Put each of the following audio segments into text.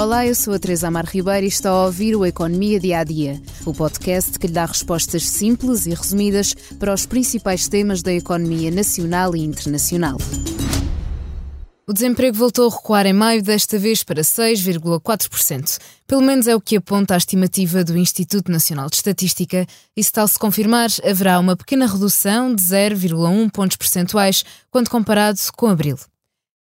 Olá, eu sou a Teresa Amar Ribeiro e está a ouvir o Economia Dia a Dia, o podcast que lhe dá respostas simples e resumidas para os principais temas da economia nacional e internacional. O desemprego voltou a recuar em maio, desta vez para 6,4%. Pelo menos é o que aponta a estimativa do Instituto Nacional de Estatística, e se tal se confirmar, haverá uma pequena redução de 0,1 pontos percentuais quando comparado com abril.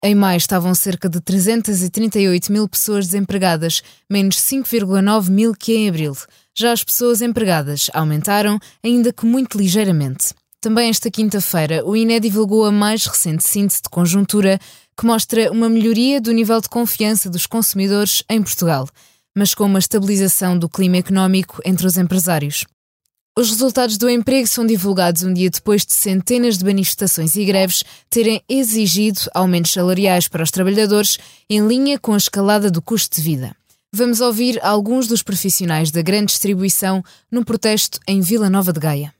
Em maio estavam cerca de 338 mil pessoas desempregadas, menos 5,9 mil que em abril. Já as pessoas empregadas aumentaram, ainda que muito ligeiramente. Também esta quinta-feira, o INE divulgou a mais recente síntese de conjuntura, que mostra uma melhoria do nível de confiança dos consumidores em Portugal, mas com uma estabilização do clima económico entre os empresários. Os resultados do emprego são divulgados um dia depois de centenas de manifestações e greves terem exigido aumentos salariais para os trabalhadores em linha com a escalada do custo de vida. Vamos ouvir alguns dos profissionais da grande distribuição no protesto em Vila Nova de Gaia.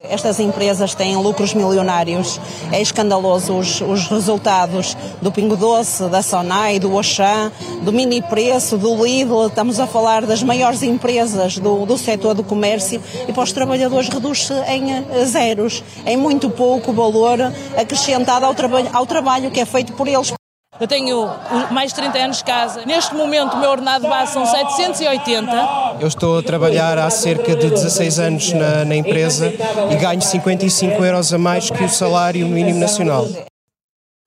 Estas empresas têm lucros milionários. É escandaloso os, os, resultados do Pingo Doce, da Sonai, do Auchan, do Mini Preço, do Lidl. Estamos a falar das maiores empresas do, do setor do comércio e para os trabalhadores reduz-se em eh, zeros, em muito pouco valor acrescentado ao, traba ao trabalho que é feito por eles. Eu tenho mais de 30 anos de casa. Neste momento, o meu ordenado base são 780. Eu estou a trabalhar há cerca de 16 anos na, na empresa e ganho 55 euros a mais que o salário mínimo nacional.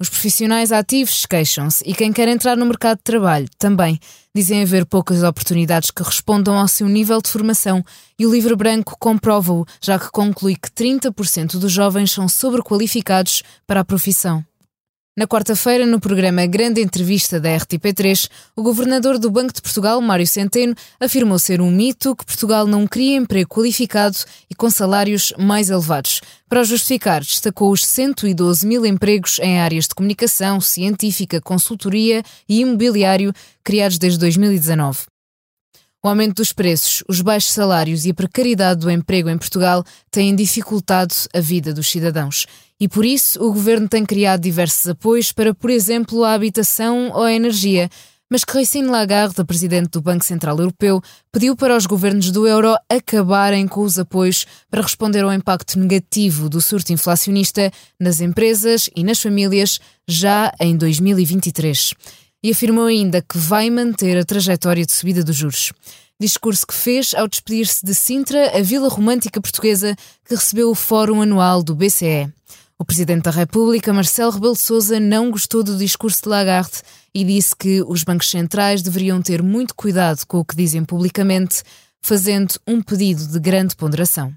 Os profissionais ativos queixam-se e quem quer entrar no mercado de trabalho também. Dizem haver poucas oportunidades que respondam ao seu nível de formação e o livro branco comprova-o, já que conclui que 30% dos jovens são sobrequalificados para a profissão. Na quarta-feira, no programa Grande Entrevista da RTP3, o governador do Banco de Portugal, Mário Centeno, afirmou ser um mito que Portugal não cria emprego qualificado e com salários mais elevados. Para justificar, destacou os 112 mil empregos em áreas de comunicação, científica, consultoria e imobiliário criados desde 2019. O aumento dos preços, os baixos salários e a precariedade do emprego em Portugal têm dificultado a vida dos cidadãos. E por isso o governo tem criado diversos apoios para, por exemplo, a habitação ou a energia. Mas Christine Lagarde, a presidente do Banco Central Europeu, pediu para os governos do euro acabarem com os apoios para responder ao impacto negativo do surto inflacionista nas empresas e nas famílias já em 2023 e afirmou ainda que vai manter a trajetória de subida dos juros. Discurso que fez ao despedir-se de Sintra, a vila romântica portuguesa que recebeu o Fórum Anual do BCE. O Presidente da República, Marcelo Rebelo de Sousa, não gostou do discurso de Lagarde e disse que os bancos centrais deveriam ter muito cuidado com o que dizem publicamente, fazendo um pedido de grande ponderação.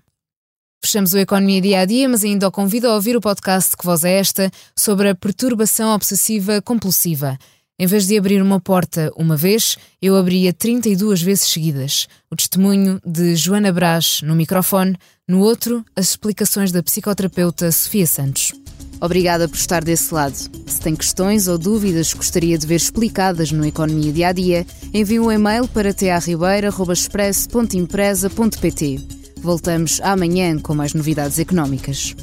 Fechamos o Economia Dia a Dia, mas ainda o convido a ouvir o podcast Que Voz é Esta sobre a perturbação obsessiva compulsiva – em vez de abrir uma porta uma vez, eu abria 32 vezes seguidas. O testemunho de Joana Brás no microfone, no outro, as explicações da psicoterapeuta Sofia Santos. Obrigada por estar desse lado. Se tem questões ou dúvidas que gostaria de ver explicadas no Economia Dia a Dia, envie um e-mail para tearribeira.express.empresa.pt. Voltamos amanhã com mais novidades económicas.